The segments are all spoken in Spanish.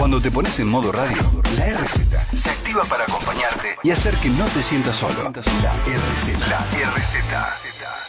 Cuando te pones en modo radio, la RZ se activa para acompañarte y hacer que no te sientas solo. La RZ. La RZ.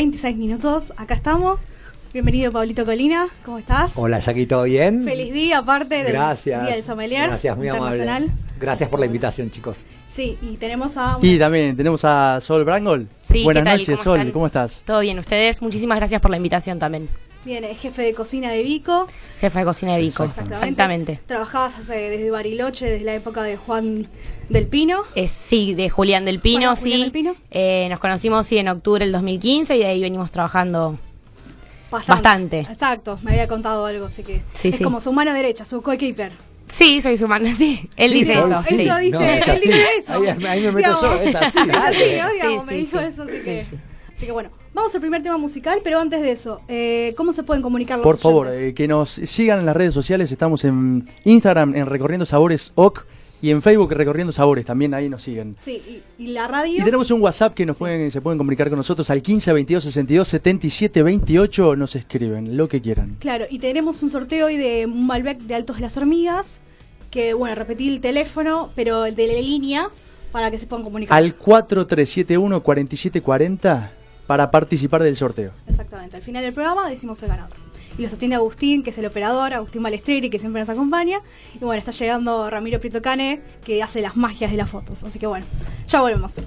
26 minutos. Acá estamos. Bienvenido, Pablito Colina. ¿Cómo estás? Hola, Jackie, ¿todo bien? Feliz día, aparte del Gracias. Día del Sommelier. Gracias, muy amable. Gracias por la invitación, chicos. Sí, y tenemos a... Y también tenemos a Sol Brangol. Sí, Buenas noches, Sol. ¿Cómo estás? Todo bien, ustedes. Muchísimas gracias por la invitación también. Bien, es jefe de cocina de Vico. Jefe de cocina de Vico, exactamente. Trabajabas desde Bariloche, desde la época de Juan del Pino. sí, de Julián del Pino, sí. Eh, nos conocimos sí, en octubre del 2015 y de ahí venimos trabajando bastante. Exacto, me había contado algo, así que es como su mano derecha, su co-keeper. Sí, soy su mano, sí. Él dice eso. Dice, él dice eso. Ahí, me meto yo, es así. me dijo eso, así que... Así que bueno, vamos al primer tema musical, pero antes de eso, eh, ¿cómo se pueden comunicar los Por favor, eh, que nos sigan en las redes sociales, estamos en Instagram en Recorriendo Sabores OC y en Facebook Recorriendo Sabores, también ahí nos siguen. Sí, y, la radio. Y tenemos un WhatsApp que nos pueden, se pueden comunicar con nosotros al 15 22 62 77 28, nos escriben, lo que quieran. Claro, y tenemos un sorteo hoy de un Malbec de Altos de las Hormigas, que bueno, repetí el teléfono, pero el de la línea, para que se puedan comunicar. Al 4371 4740 para participar del sorteo. Exactamente, al final del programa decimos el ganador. Y lo sostiene Agustín, que es el operador, Agustín Balestrini, que siempre nos acompaña. Y bueno, está llegando Ramiro Prieto Cane, que hace las magias de las fotos. Así que bueno, ya volvemos.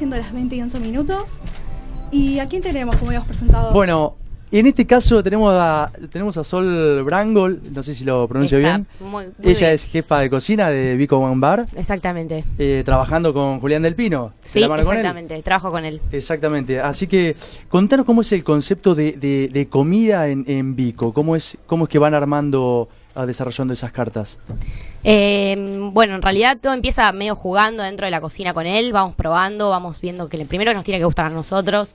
Siendo las 20 y 11 minutos. ¿Y a quién tenemos, como habíamos presentado? Bueno, en este caso tenemos a, tenemos a Sol Brangol, no sé si lo pronuncio bien. Ella es jefa de cocina de Vico One Bar. Exactamente. Eh, trabajando con Julián del Pino. Sí, exactamente, trabajo con él. Exactamente. Así que contanos cómo es el concepto de, de, comida en, en, Vico, cómo es, cómo es que van armando, desarrollando esas cartas. Eh, bueno, en realidad todo empieza medio jugando dentro de la cocina con él, vamos probando, vamos viendo que primero nos tiene que gustar a nosotros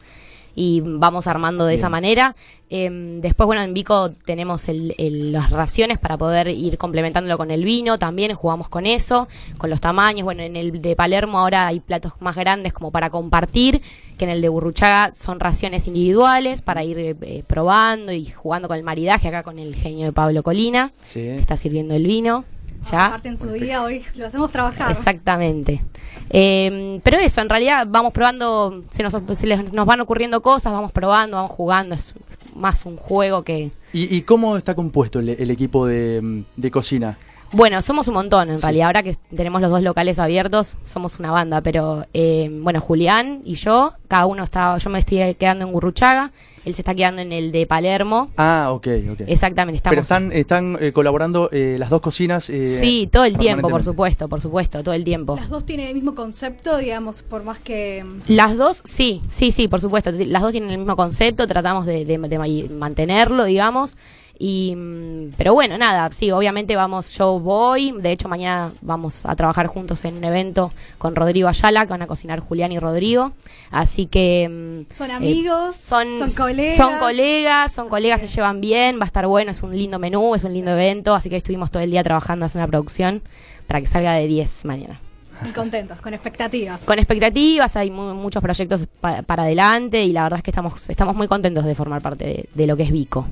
y vamos armando de esa manera. Em, después, bueno, en Vico tenemos las raciones para poder ir complementándolo con el vino, también jugamos con eso, con los tamaños. Bueno, en el de Palermo ahora hay platos más grandes como para compartir, que en el de Burruchaga son raciones individuales para ir eh, probando y jugando con el maridaje acá con el genio de Pablo Colina, que está sirviendo el vino. ¿Ya? Aparte en su día, hoy lo hacemos trabajar. Exactamente. Eh, pero eso, en realidad vamos probando, se nos, nos van ocurriendo cosas, vamos probando, vamos jugando, es más un juego que... ¿Y, cómo está compuesto el, equipo de, cocina? Bueno, somos un montón en realidad. Ahora que tenemos los dos locales abiertos, somos una banda. Pero eh, bueno, Julián y yo, cada uno está. Yo me estoy quedando en Gurruchaga él se está quedando en el de Palermo. Ah, ok, ok. Exactamente, estamos. Pero están, están eh, colaborando eh, las dos cocinas. Eh, sí, todo el tiempo, por supuesto, por supuesto, todo el tiempo. ¿Las dos tienen el mismo concepto, digamos, por más que. Las dos, sí, sí, sí, por supuesto. Las dos tienen el mismo concepto, tratamos de, de mantenerlo, digamos. Y, mm, pero bueno, nada, sí, obviamente vamos, yo voy, de hecho mañana vamos a trabajar juntos en un evento con Rodrigo Ayala, que van a cocinar Julián y Rodrigo, así que... Mm, son amigos, eh, son, son colegas. Son colegas, son colegas, se llevan bien, va a estar bueno, es un lindo menú, es un lindo evento, así que estuvimos todo el día trabajando haciendo la producción para que salga de 10 mañana. Y contentos, con expectativas. Con expectativas, hay muchos proyectos para adelante y la verdad es que estamos, estamos muy contentos de formar parte de, de lo que es Vico.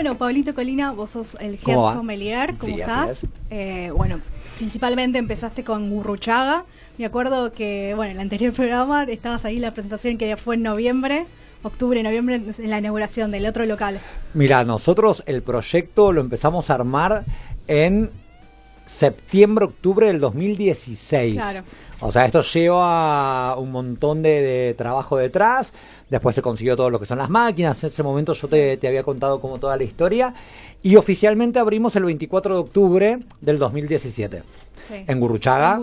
Bueno, Pablito Colina, vos sos el head sommelier, ¿cómo estás? Eh, bueno, principalmente empezaste con Gurruchaga. Me acuerdo que, bueno, en el anterior programa estabas ahí en la presentación que fue en noviembre, octubre, noviembre, en la inauguración del otro local. Mira, nosotros el proyecto lo empezamos a armar en septiembre, octubre del 2016. Claro. O sea, esto lleva un montón de trabajo detrás. Después se consiguió todo lo que son las máquinas. En ese momento yo te, había contado como toda la historia. Y oficialmente abrimos el 24 de octubre del 2017. En Gurruchaga.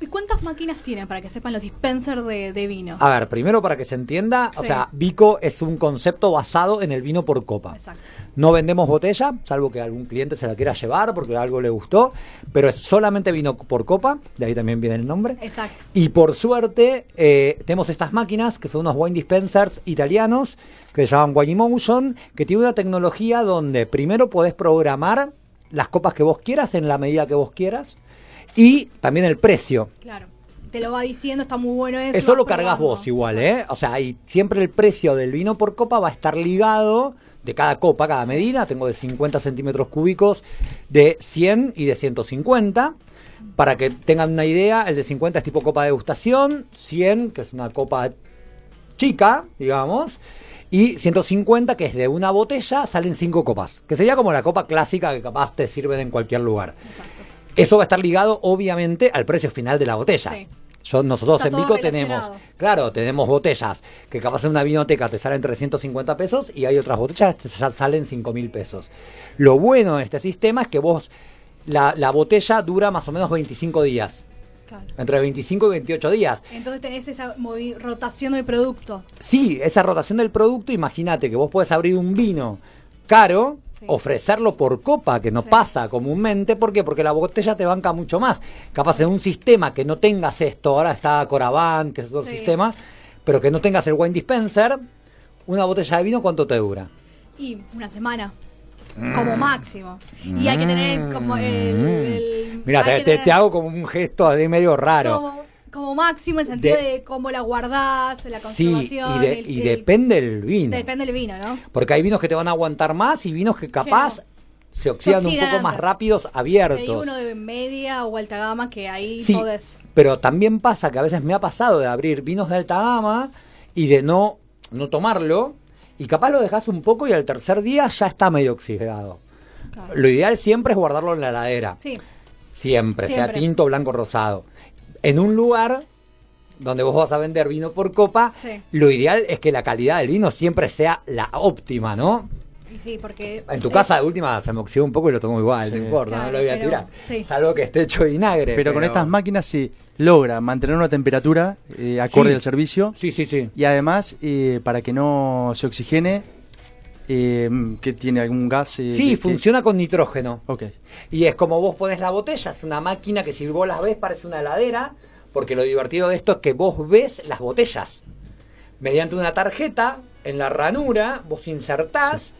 ¿Y, cuántas máquinas tienen para que sepan los dispensers de, vino? A ver, primero para que se entienda, o sea, Vico es un concepto basado en el vino por copa. Exacto. No vendemos botella, salvo que algún cliente se la quiera llevar porque algo le gustó, pero es solamente vino por copa, de ahí también viene el nombre. Exacto. Y por suerte eh, tenemos estas máquinas que son unos wine dispensers italianos que se llaman Wine Motion, que tiene una tecnología donde primero podés programar las copas que vos quieras en la medida que vos quieras y también el precio. Claro te lo va diciendo, está muy bueno eso. Eso lo cargas vos igual, ¿eh? O sea, y siempre el precio del vino por copa va a estar ligado de cada copa, cada medida, tengo de 50 centímetros cúbicos, de 100 y de 150. Para que tengan una idea, el de 50 es tipo copa de degustación, 100, que es una copa chica, digamos, y 150, que es de una botella, salen 5 copas, que sería como la copa clásica que capaz te sirven en cualquier lugar. Eso va a estar ligado, obviamente, al precio final de la botella. Sí nosotros en Vico tenemos, claro, tenemos botellas que capaz en una vinoteca te salen 350 pesos y hay otras botellas que ya salen 5 mil pesos. Lo bueno de este sistema es que vos, la, la botella dura más o menos 25 días. Entre 25 y 28 días. Entonces tenés esa rotación del producto. Sí, esa rotación del producto, imagínate que vos puedes abrir un vino caro ofrecerlo por copa, que no pasa comúnmente. ¿Por qué? Porque la botella te banca mucho más. Capaz en un sistema que no tengas esto, ahora está Coraván, que es otro sistema, pero que no tengas el wine dispenser, una botella de vino, ¿cuánto te dura? Y una semana. Como máximo. Y hay que tener como el. Mira, te, hago como un gesto de medio raro como máximo en el sentido de, cómo la guardás, la conservación. Sí, y, depende del vino. Depende del vino, ¿no? Porque hay vinos que te van a aguantar más y vinos que capaz se oxidan, un poco más rápidos abiertos. Hay uno de media o alta gama que ahí sí, Pero también pasa que a veces me ha pasado de abrir vinos de alta gama y de no, no tomarlo y capaz lo dejas un poco y al tercer día ya está medio oxidado. Lo ideal siempre es guardarlo en la heladera. Sí. Siempre, siempre. sea tinto, blanco, rosado en un lugar donde vos vas a vender vino por copa, lo ideal es que la calidad del vino siempre sea la óptima, ¿no? Sí, porque... En tu casa de última se me oxidó un poco y lo tomo igual, no importa, no lo voy a tirar. Salvo que esté hecho vinagre. Pero, con estas máquinas se logra mantener una temperatura eh, acorde al servicio. Sí, sí, sí. Y además, eh, para que no se oxigene, eh, que tiene algún gas. sí, funciona con nitrógeno. Ok. Y es como vos pones la botella, es una máquina que si vos la ves parece una heladera, porque lo divertido de esto es que vos ves las botellas. Mediante una tarjeta, en la ranura, vos insertás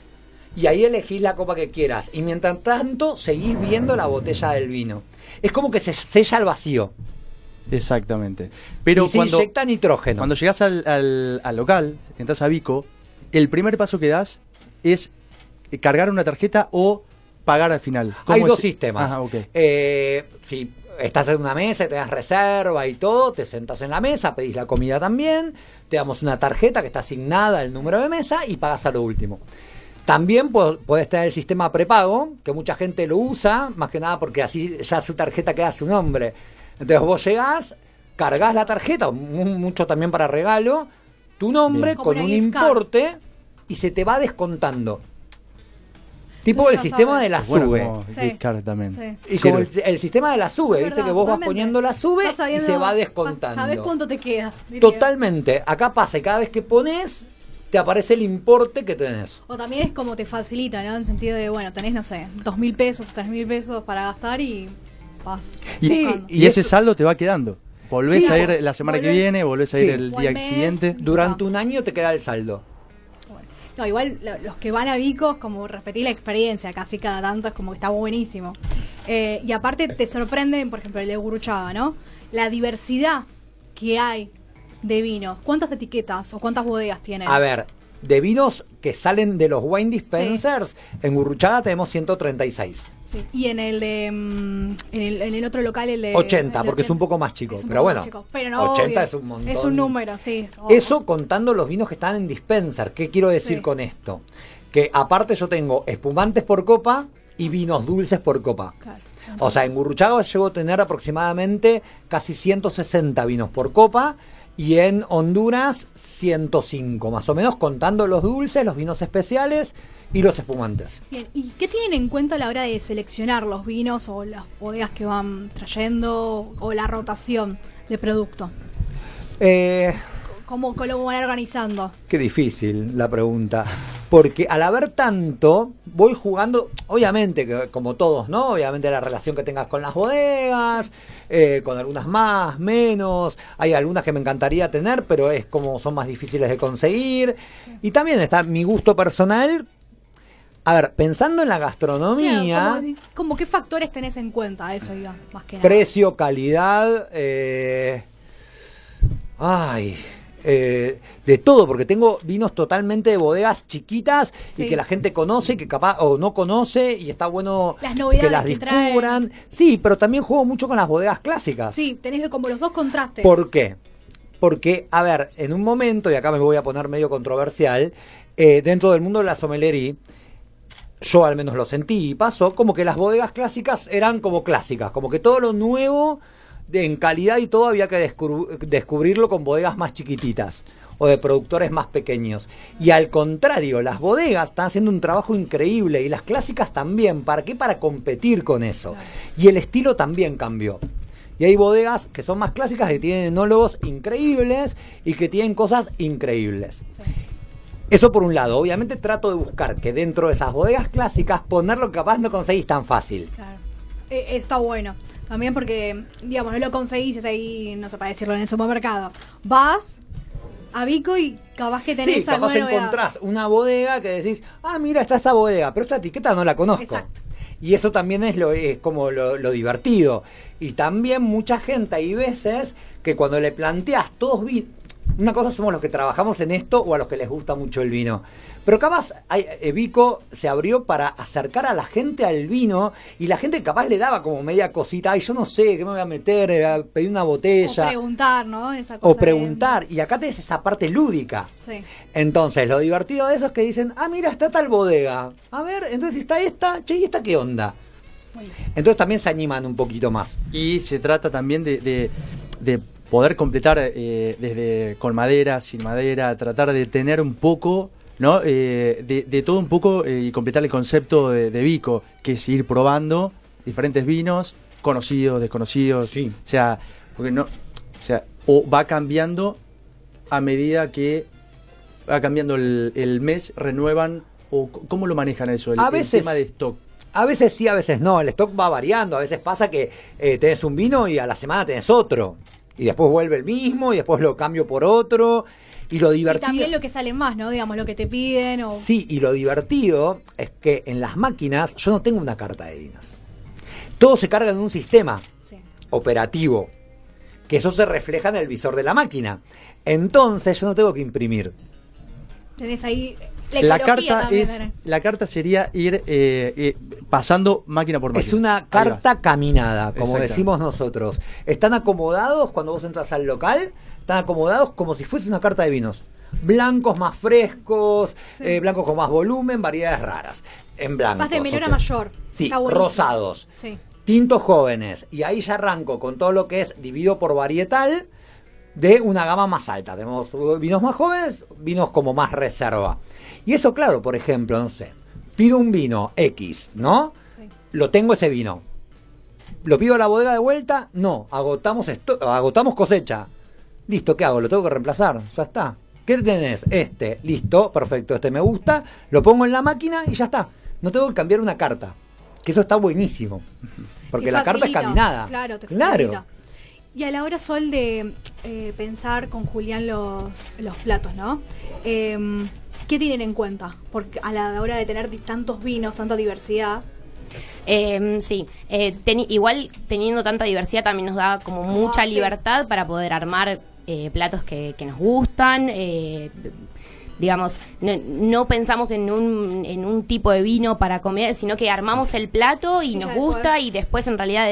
y ahí elegís la copa que quieras. Y mientras tanto, seguís viendo la botella del vino. Es como que se sella al vacío. Exactamente. Pero y se inyecta nitrógeno. Cuando llegas al, al, local, entras a Vico, el primer paso que das es cargar una tarjeta o pagar al final. Hay dos sistemas. Ah, eh, si estás en una mesa y te das reserva y todo, te sentas en la mesa, pedís la comida también, te damos una tarjeta que está asignada al número de mesa y pagas a lo último. También puedes tener el sistema prepago, que mucha gente lo usa, más que nada porque así ya su tarjeta queda su nombre. Entonces vos llegás, cargas la tarjeta, mucho también para regalo, tu nombre con un importe y se te va descontando. Tipo el sistema de la sube. Y como el, sistema de la sube, viste que vos vas poniendo la sube y se va descontando. ¿Sabes cuánto te queda? Totalmente. Acá pasa y cada vez que pones te aparece el importe que tenés. O también es como te facilita, ¿no? En sentido de, bueno, tenés, no sé, dos mil pesos, tres mil pesos para gastar y Sí, y, ese saldo te va quedando. Volvés a ir la semana que viene, volvés a ir el día siguiente. Durante un año te queda el saldo. No, igual los que van a Vicos, como repetir la experiencia casi cada tanto, es como que está buenísimo. Eh, y aparte te sorprenden, por ejemplo, el de Guruchaba, ¿no? La diversidad que hay de vinos, ¿cuántas etiquetas o cuántas bodegas tienen? A ver, de vinos que salen de los wine dispensers, en Gurruchaga tenemos 136. Sí. Y en el, de, mm, en, el, en el otro local, el de... 80, porque es un poco más chico. pero bueno, Pero no, 80 es un montón. Es un número, sí. Eso contando los vinos que están en dispenser. ¿Qué quiero decir con esto? Que aparte yo tengo espumantes por copa y vinos dulces por copa. Claro. O sea, en Gurruchaga llego a tener aproximadamente casi 160 vinos por copa y en Honduras 105, más o menos, contando los dulces, los vinos especiales y los espumantes. Bien, ¿y qué tienen en cuenta a la hora de seleccionar los vinos o las bodegas que van trayendo o la rotación de producto? Eh, ¿Cómo, lo van organizando? Qué difícil la pregunta. Porque al haber tanto, voy jugando, obviamente, que, como todos, ¿no? Obviamente la relación que tengas con las bodegas, eh, con algunas más, menos. Hay algunas que me encantaría tener, pero es como son más difíciles de conseguir. Y también está mi gusto personal. A ver, pensando en la gastronomía. como, qué factores tenés en cuenta eso, iba, más que nada? Precio, calidad. Eh, ay eh, de todo, porque tengo vinos totalmente de bodegas chiquitas y que la gente conoce, que capaz o no conoce y está bueno que las descubran. sí, pero también juego mucho con las bodegas clásicas. Sí, tenés como los dos contrastes. ¿Por qué? Porque, a ver, en un momento, y acá me voy a poner medio controversial, eh, dentro del mundo de la sommelería, yo al menos lo sentí y pasó, como que las bodegas clásicas eran como clásicas, como que todo lo nuevo en calidad y todo había que descubrirlo con bodegas más chiquititas o de productores más pequeños. Y al contrario, las bodegas están haciendo un trabajo increíble y las clásicas también. ¿Para qué? Para competir con eso. Y el estilo también cambió. Y hay bodegas que son más clásicas, que tienen enólogos increíbles y que tienen cosas increíbles. Eso por un lado. Obviamente trato de buscar que dentro de esas bodegas clásicas poner lo que capaz no conseguís tan fácil. Claro. Eh, está bueno. También porque, digamos, no lo conseguís ahí, no sé para decirlo, en el supermercado. Vas a Vico y capaz que tenés sí, capaz encontrás una bodega que decís, ah, mira, está esta bodega, pero esta etiqueta no la conozco. Exacto. Y eso también es lo es como lo, lo, divertido. Y también mucha gente, hay veces que cuando le planteas todos una cosa somos los que trabajamos en esto o a los que les gusta mucho el vino. Pero capaz, eh, Vico se abrió para acercar a la gente al vino y la gente capaz le daba como media cosita, ay, yo no sé, ¿qué me voy a meter? Eh, pedir una botella. O preguntar, ¿no? o preguntar. Y acá tenés esa parte lúdica. Sí. Entonces, lo divertido de eso es que dicen, ah, mira, está tal bodega. A ver, entonces está esta, che, ¿y esta qué onda? Entonces también se animan un poquito más. Y se trata también de poder completar eh, desde con madera, sin madera, tratar de tener un poco, ¿no? Eh, de, todo un poco y completar el concepto de, Vico, que es ir probando diferentes vinos, conocidos, desconocidos. Sí. O sea, porque no, o sea, o va cambiando a medida que va cambiando el, mes, renuevan, o cómo lo manejan eso, el, a veces, tema de stock. A veces sí, a veces no. El stock va variando. A veces pasa que eh, tenés un vino y a la semana tenés otro. Y después vuelve el mismo y después lo cambio por otro. Y lo divertido. Y también lo que sale más, ¿no? Digamos, lo que te piden. O... Sí, y lo divertido es que en las máquinas yo no tengo una carta de vinos. Todo se carga en un sistema operativo. Que eso se refleja en el visor de la máquina. Entonces yo no tengo que imprimir. Tenés ahí la, carta es la carta sería ir eh, eh, pasando máquina por máquina. Es una carta caminada, como decimos nosotros. Están acomodados cuando vos entras al local, están acomodados como si fuese una carta de vinos. Blancos más frescos, eh, blancos con más volumen, variedades raras. En blanco. Más de menor a mayor. Sí, rosados. Sí. Tintos jóvenes. Y ahí ya arranco con todo lo que es dividido por varietal de una gama más alta. Tenemos vinos más jóvenes, vinos como más reserva. Y eso, claro, por ejemplo, no sé, pido un vino X, ¿no? Sí. Lo tengo ese vino. ¿Lo pido a la bodega de vuelta? No, agotamos, agotamos cosecha. Listo, ¿qué hago? ¿Lo tengo que reemplazar? Ya está. ¿Qué tenés? Este, listo, perfecto, este me gusta, lo pongo en la máquina y ya está. No tengo que cambiar una carta. Que eso está buenísimo. Porque la carta es caminada. Claro, te claro. Y a la hora, Sol, de eh, pensar con Julián los, los platos, ¿no? Eh, ¿Qué tienen en cuenta? Porque a la hora de tener tantos vinos, tanta diversidad. Eh, sí, eh, igual teniendo tanta diversidad también nos da como mucha libertad para poder armar eh, platos que, que, nos gustan, digamos, no, pensamos en un, en un tipo de vino para comer, sino que armamos el plato y, nos gusta y después en realidad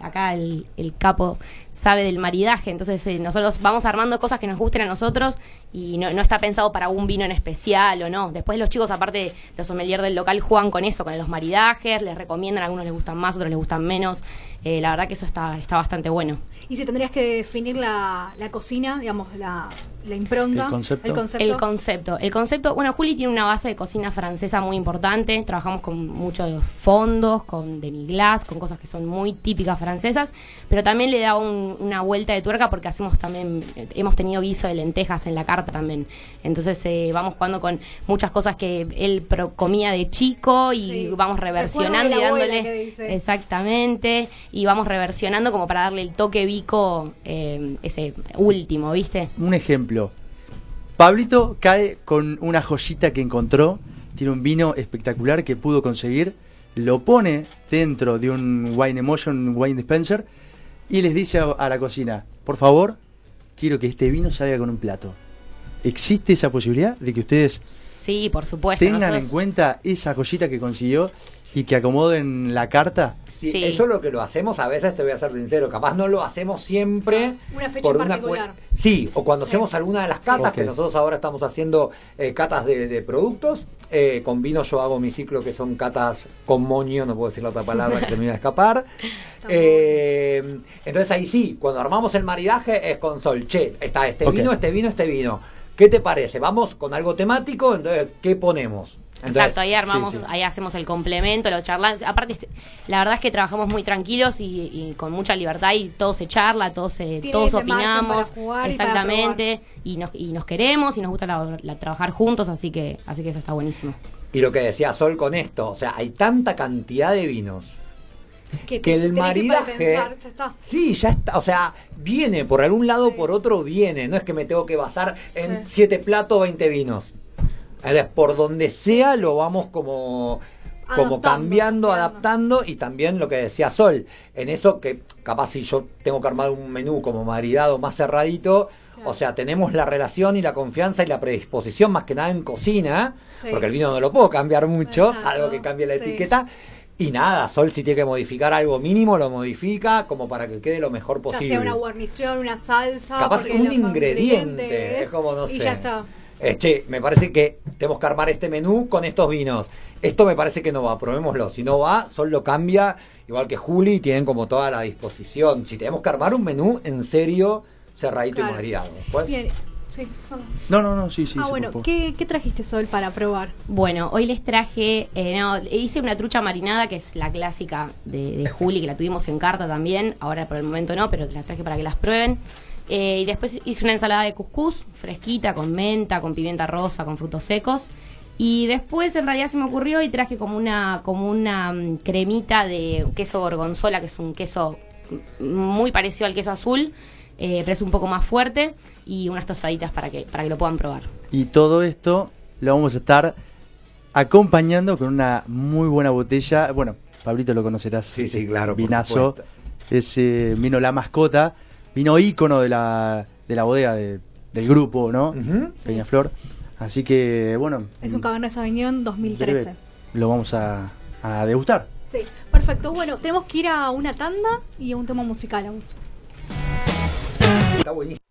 acá el, capo sabe del maridaje, entonces eh, nosotros vamos armando cosas que nos gusten a nosotros y no, no, está pensado para un vino en especial o no. Después los chicos, aparte los sommeliers del local, juegan con eso, con los maridajes, les recomiendan, a algunos les gustan más, otros les gustan menos. Eh, la verdad que eso está, está bastante bueno. Y si tendrías que definir la, la cocina, digamos, la, la impronta, ¿El concepto? el concepto. El concepto. bueno, Juli tiene una base de cocina francesa muy importante. Trabajamos con muchos fondos, con demi-glace, con cosas que son muy típicas francesas, pero también le da una vuelta de tuerca porque hacemos también, hemos tenido guiso de lentejas en la carta también. Entonces eh, vamos jugando con muchas cosas que él comía de chico y vamos reversionando y dándole. Exactamente. Y vamos reversionando como para darle el toque bico, eh, ese último, ¿viste? Un ejemplo Pablito cae con una joyita que encontró, tiene un vino espectacular que pudo conseguir, lo pone dentro de un Wine Emotion Wine Dispenser y les dice a, la cocina, por favor, quiero que este vino salga con un plato. ¿Existe esa posibilidad de que ustedes sí, por supuesto, tengan en cuenta esa joyita que consiguió y que acomoden la carta? Sí, Eso es lo que lo hacemos a veces, te voy a ser sincero, capaz no lo hacemos siempre. Una fecha por particular. sí, o cuando hacemos alguna de las catas, que nosotros ahora estamos haciendo eh, catas de, productos. Eh, con vino yo hago mi ciclo que son catas con moño, no puedo decir la otra palabra que termina de escapar. Eh, entonces ahí sí, cuando armamos el maridaje es con sol, che, está este vino, este vino, este vino. ¿Qué te parece? Vamos con algo temático, entonces, ¿qué ponemos? Exacto, ahí armamos, ahí hacemos el complemento, lo charlamos. Aparte, este, la verdad es que trabajamos muy tranquilos y, con mucha libertad y todo se charla, todos, todos opinamos. exactamente, y, nos, y nos queremos y nos gusta trabajar juntos, así que, así que eso está buenísimo. Y lo que decía Sol con esto, o sea, hay tanta cantidad de vinos que, el maridaje sí ya está o sea viene por algún lado o por otro viene no es que me tengo que basar en siete platos 20 vinos por donde sea lo vamos como como cambiando, adaptando y también lo que decía Sol, en eso que capaz si yo tengo que armar un menú como maridado más cerradito, o sea, tenemos la relación y la confianza y la predisposición más que nada en cocina, porque el vino no lo puedo cambiar mucho, salvo que cambie la etiqueta. Y nada, Sol si tiene que modificar algo mínimo, lo modifica como para que quede lo mejor posible. Ya sea una guarnición, una salsa. Capaz un ingrediente, es como no sé. Y ya está. Eh, che, me parece que tenemos que armar este menú con estos vinos. Esto me parece que no va, probémoslo. Si no va, Sol lo cambia, igual que Juli, tienen como toda la disposición. Si tenemos que armar un menú, en serio, cerradito y maridado. Bien. Sí, no, no, no, sí, sí. Ah, bueno, ¿qué, trajiste, Sol, para probar? Bueno, hoy les traje, eh, no, hice una trucha marinada, que es la clásica de, de, Juli, que la tuvimos en carta también. Ahora por el momento no, pero las traje para que las prueben. Eh, y después hice una ensalada de cuscús, fresquita, con menta, con pimienta rosa, con frutos secos. Y después en realidad se me ocurrió y traje como una, como una mm, cremita de queso gorgonzola, que es un queso muy parecido al queso azul, eh, pero es un poco más fuerte, y unas tostaditas para que, para que lo puedan probar. Y todo esto lo vamos a estar acompañando con una muy buena botella. Bueno, Pablito lo conocerás. Sí, sí, claro. Vinazo. Es eh, vino la mascota, vino ícono de la, de la bodega del grupo, ¿no? Peñaflor. Así que, bueno. Es un Cabernet Sauvignon 2013. Lo vamos a, a, degustar. Sí, perfecto. Bueno, tenemos que ir a una tanda y a un tema musical, vamos. Está buenísimo.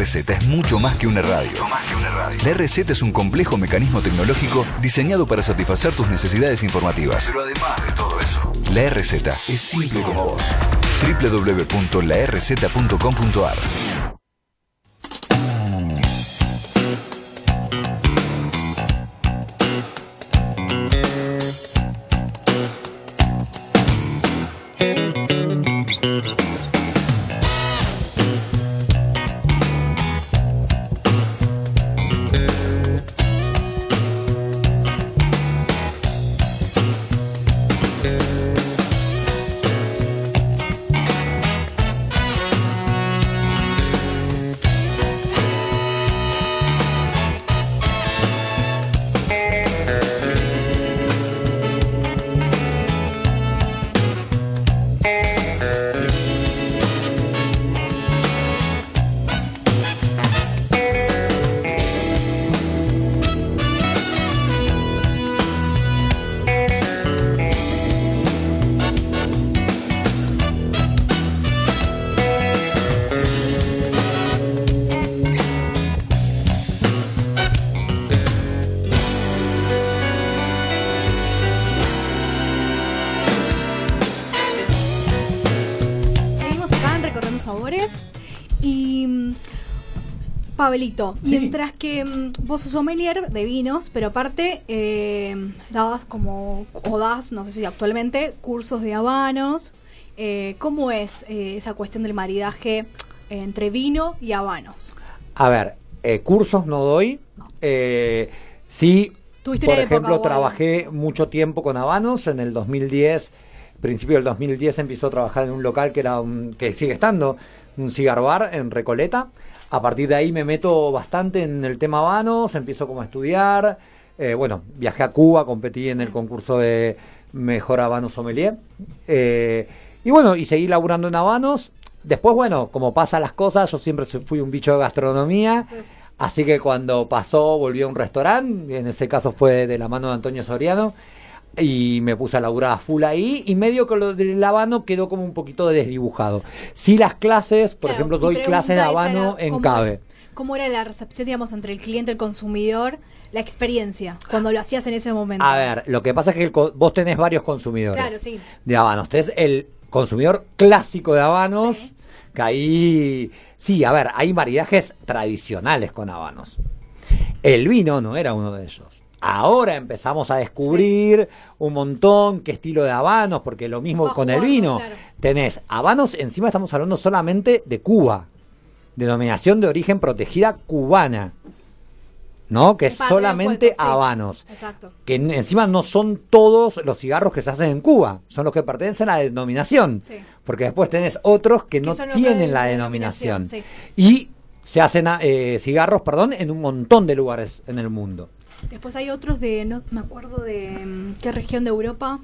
RZ es mucho más que una radio. La RZ es un complejo mecanismo tecnológico diseñado para satisfacer tus necesidades informativas. Pero además de todo eso, la RZ es simple como vos. www.larz.com.ar Pablito, mientras que mm, vos sos sommelier de vinos, pero aparte eh, dabas como, o das, no sé si actualmente, cursos de habanos. Eh, ¿Cómo es eh, esa cuestión del maridaje entre vino y habanos? A ver, cursos no doy. sí, por ejemplo, trabajé mucho tiempo con habanos. En el 2010, principio del 2010, empezó a trabajar en un local que, era un, que sigue estando, un cigar bar en Recoleta. A partir de ahí me meto bastante en el tema habanos, empiezo como a estudiar. Eh, bueno, viajé a Cuba, competí en el concurso de Mejor Habano Sommelier. Eh, y bueno, y seguí laburando en habanos. Después, bueno, como pasan las cosas, yo siempre fui un bicho de gastronomía. Así que cuando pasó, volví a un restaurante, en ese caso fue de la mano de Antonio Soriano, y me puse a laburar a full ahí y medio que lo del habano quedó como un poquito desdibujado. Sí las clases, por ejemplo, doy clases de habano en CABE. ¿Cómo era la recepción, digamos, entre el cliente y el consumidor, la experiencia, cuando lo hacías en ese momento? A ver, lo que pasa es que vos tenés varios consumidores de habanos. Tenés el consumidor clásico de habanos, que ahí... Sí, a ver, hay maridajes tradicionales con habanos. El vino no era uno de ellos. Ahora empezamos a descubrir un montón qué estilo de habanos, porque lo mismo con el vino. Tenés habanos, encima estamos hablando solamente de Cuba, denominación de origen protegida cubana. ¿no? Que es solamente habanos. Exacto. Que encima no son todos los cigarros que se hacen en Cuba, son los que pertenecen a la denominación. Porque después tenés otros que no tienen la denominación. Y se hacen eh, cigarros, perdón, en un montón de lugares en el mundo. Después hay otros de, no me acuerdo de mm, qué región de Europa.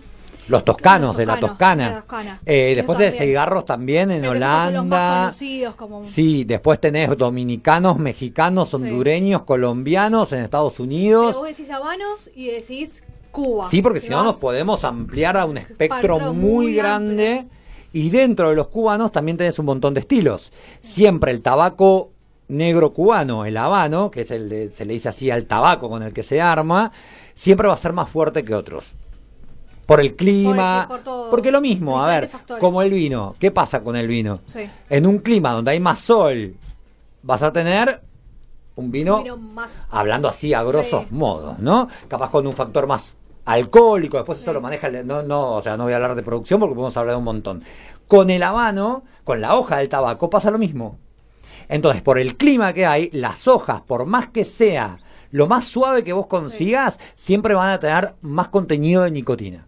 Los toscanos, de la Toscana. Eh, después de cigarros también en Holanda. Sí, después tenés dominicanos, mexicanos, hondureños, colombianos en Estados Unidos. Pero vos decís habanos y decís Cuba. Sí, porque si no nos podemos ampliar a un espectro muy, grande. Y dentro de los cubanos también tenés un montón de estilos. Siempre el tabaco negro cubano, el habano, que es el se le dice así al tabaco con el que se arma, siempre va a ser más fuerte que otros. Por el clima, porque lo mismo, a ver, como el vino, ¿qué pasa con el vino? En un clima donde hay más sol, vas a tener un vino, hablando así a grosos modos, ¿no? Capaz con un factor más alcohólico, después eso lo maneja, no, no, o sea, no voy a hablar de producción porque podemos hablar de un montón. Con el habano, con la hoja del tabaco, pasa lo mismo. Entonces, por el clima que hay, las hojas, por más que sea lo más suave que vos consigas, siempre van a tener más contenido de nicotina.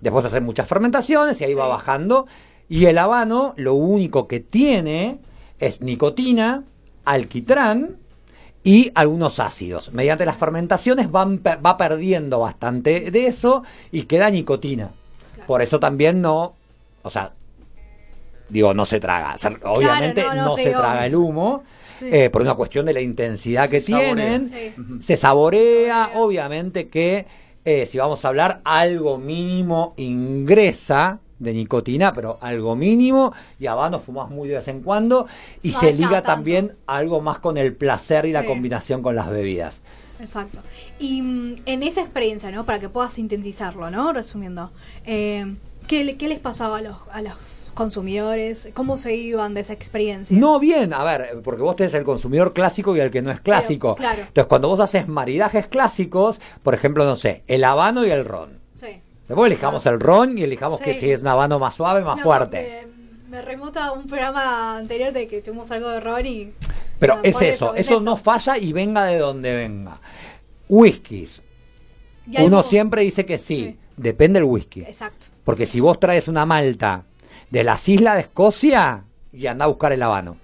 Después hacer muchas fermentaciones y ahí va bajando. Y el habano lo único que tiene es nicotina, alquitrán y algunos ácidos. Mediante las fermentaciones van, va perdiendo bastante de eso y queda nicotina. Por eso también no, o sea, digo, no se traga. obviamente no, se, traga el humo. Eh, por una cuestión de la intensidad que tienen, se saborea, obviamente que eh, si vamos a hablar, algo mínimo ingresa de nicotina, pero algo mínimo, y habano fumas muy de vez en cuando, y se liga también algo más con el placer y la combinación con las bebidas. Exacto. Y mm, en esa experiencia, ¿no? Para que puedas sintetizarlo, ¿no? Resumiendo, eh, ¿qué, ¿qué, les pasaba a los, a los consumidores? ¿Cómo se iban de esa experiencia? No, bien, a ver, porque vos tenés el consumidor clásico y el que no es clásico. claro. Entonces, cuando vos haces maridajes clásicos, por ejemplo, no sé, el habano y el ron. Sí. Después elijamos el ron y elijamos que si es un habano más suave, más fuerte. Me remota un programa anterior de que tuvimos algo de ron y... Pero es eso, eso, no falla y venga de donde venga. Whiskies. Uno siempre dice que sí, depende del whisky. Exacto. Porque si vos traes una malta de las islas de Escocia y anda a buscar el habano.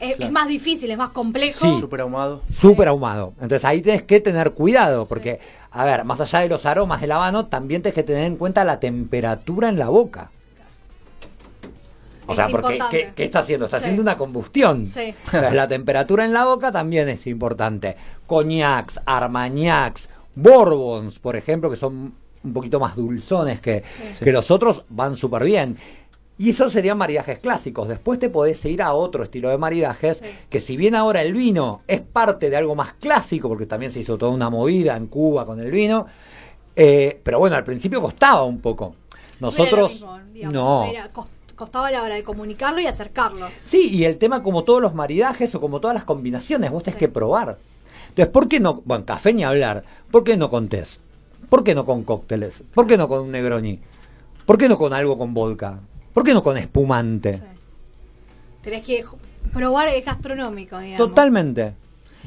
Es, más difícil, es más complejo. Sí, súper ahumado. Súper ahumado. Entonces ahí tienes que tener cuidado, porque, a ver, más allá de los aromas del habano, también tienes que tener en cuenta la temperatura en la boca. O sea, porque ¿qué, está haciendo? Está haciendo una combustión. Sí. La temperatura en la boca también es importante. Coñacs, armañacs, bourbons, por ejemplo, que son un poquito más dulzones que, que los otros, van súper bien. Y esos serían maridajes clásicos. Después te podés ir a otro estilo de maridajes, que si bien ahora el vino es parte de algo más clásico, porque también se hizo toda una movida en Cuba con el vino, eh, pero bueno, al principio costaba un poco. Nosotros, no. costaba la hora de comunicarlo y acercarlo. Sí, y el tema como todos los maridajes o como todas las combinaciones, vos tenés que probar. Entonces, ¿por qué no, bueno, café ni hablar, ¿por qué no con tés? ¿Por qué no con cócteles? ¿Por qué no con un Negroni? ¿Por qué no con algo con vodka? ¿Por qué no con espumante? Tenés que probar es gastronómico, digamos. Totalmente.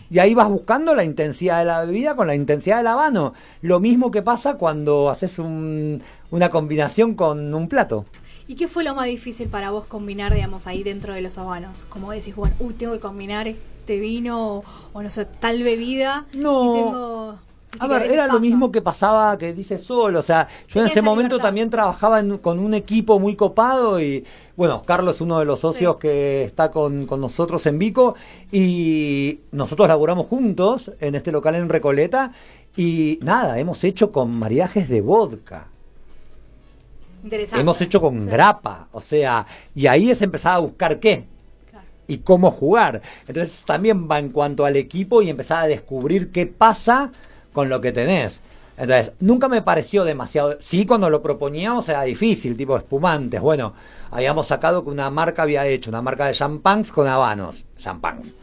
Y ahí vas buscando la intensidad de la bebida con la intensidad del habano. Lo mismo que pasa cuando haces una combinación con un plato. ¿Y qué fue lo más difícil para vos combinar, digamos, ahí dentro de los habanos? Como decís, bueno, uy, tengo que combinar este vino o, no sé, tal bebida. No. Y tengo a ver, era lo mismo que pasaba, que dice Sol, o sea, yo en ese momento también trabajaba con un equipo muy copado y, bueno, Carlos es uno de los socios que está con, nosotros en Vico y nosotros laboramos juntos en este local en Recoleta y nada, hemos hecho con maridajes de vodka. Interesante. Hemos hecho con grapa, o sea, y ahí es empezar a buscar qué y cómo jugar. Entonces también va en cuanto al equipo y empezar a descubrir qué pasa con lo que tenés. Entonces, nunca me pareció demasiado. Sí, cuando lo proponíamos era difícil, tipo espumantes. Bueno, habíamos sacado que una marca había hecho, una marca de champans con habanos. Champans.